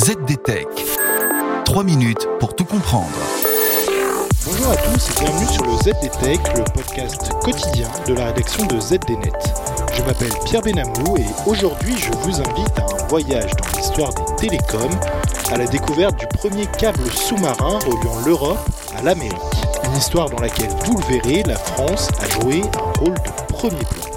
ZDTech. 3 minutes pour tout comprendre. Bonjour à tous et bienvenue sur le ZDTech, le podcast quotidien de la rédaction de ZDNet. Je m'appelle Pierre Benamou et aujourd'hui je vous invite à un voyage dans l'histoire des télécoms, à la découverte du premier câble sous-marin reliant l'Europe à l'Amérique. Une histoire dans laquelle, vous le verrez, la France a joué un rôle de premier plan.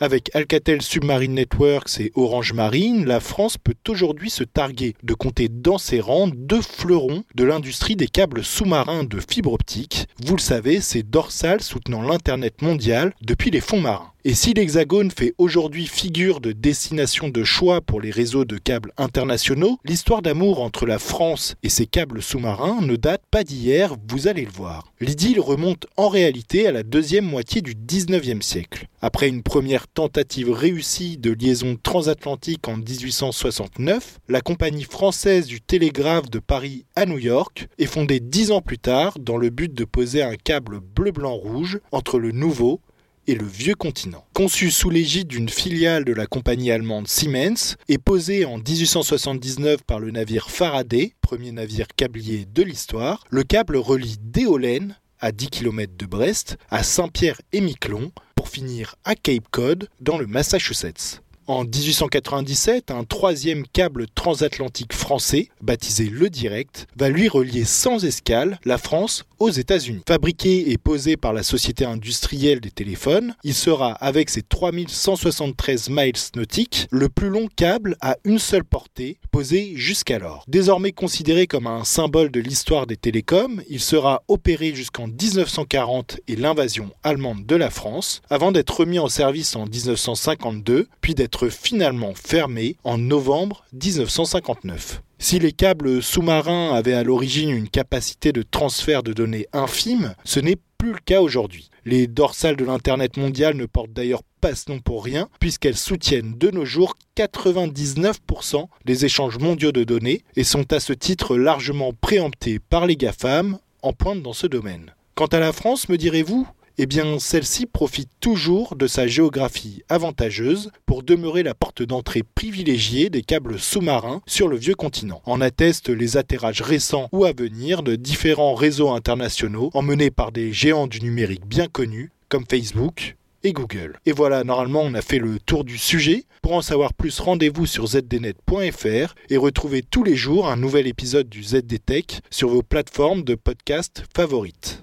Avec Alcatel Submarine Networks et Orange Marine, la France peut aujourd'hui se targuer de compter dans ses rangs deux fleurons de l'industrie des câbles sous-marins de fibre optique. Vous le savez, c'est Dorsal soutenant l'Internet mondial depuis les fonds marins. Et si l'Hexagone fait aujourd'hui figure de destination de choix pour les réseaux de câbles internationaux, l'histoire d'amour entre la France et ses câbles sous-marins ne date pas d'hier, vous allez le voir. L'idylle remonte en réalité à la deuxième moitié du 19e siècle. Après une première tentative réussie de liaison transatlantique en 1869, la compagnie française du télégraphe de Paris à New York est fondée dix ans plus tard dans le but de poser un câble bleu-blanc-rouge entre le nouveau et le vieux continent. Conçu sous l'égide d'une filiale de la compagnie allemande Siemens et posé en 1879 par le navire Faraday, premier navire câblier de l'histoire, le câble relie Déolène, à 10 km de Brest, à Saint-Pierre-et-Miquelon, pour finir à Cape Cod, dans le Massachusetts. En 1897, un troisième câble transatlantique français, baptisé Le Direct, va lui relier sans escale la France aux États-Unis. Fabriqué et posé par la Société industrielle des téléphones, il sera, avec ses 3173 miles nautiques, le plus long câble à une seule portée, posé jusqu'alors. Désormais considéré comme un symbole de l'histoire des télécoms, il sera opéré jusqu'en 1940 et l'invasion allemande de la France, avant d'être remis en service en 1952, puis d'être finalement fermé en novembre 1959. Si les câbles sous-marins avaient à l'origine une capacité de transfert de données infime, ce n'est plus le cas aujourd'hui. Les dorsales de l'Internet mondial ne portent d'ailleurs pas ce nom pour rien, puisqu'elles soutiennent de nos jours 99% des échanges mondiaux de données et sont à ce titre largement préemptées par les GAFAM en pointe dans ce domaine. Quant à la France, me direz-vous? Eh bien celle-ci profite toujours de sa géographie avantageuse pour demeurer la porte d'entrée privilégiée des câbles sous-marins sur le vieux continent. En attestent les atterrages récents ou à venir de différents réseaux internationaux emmenés par des géants du numérique bien connus comme Facebook, et Google. Et voilà, normalement on a fait le tour du sujet. Pour en savoir plus, rendez-vous sur zdnet.fr et retrouvez tous les jours un nouvel épisode du ZDTech sur vos plateformes de podcast favorites.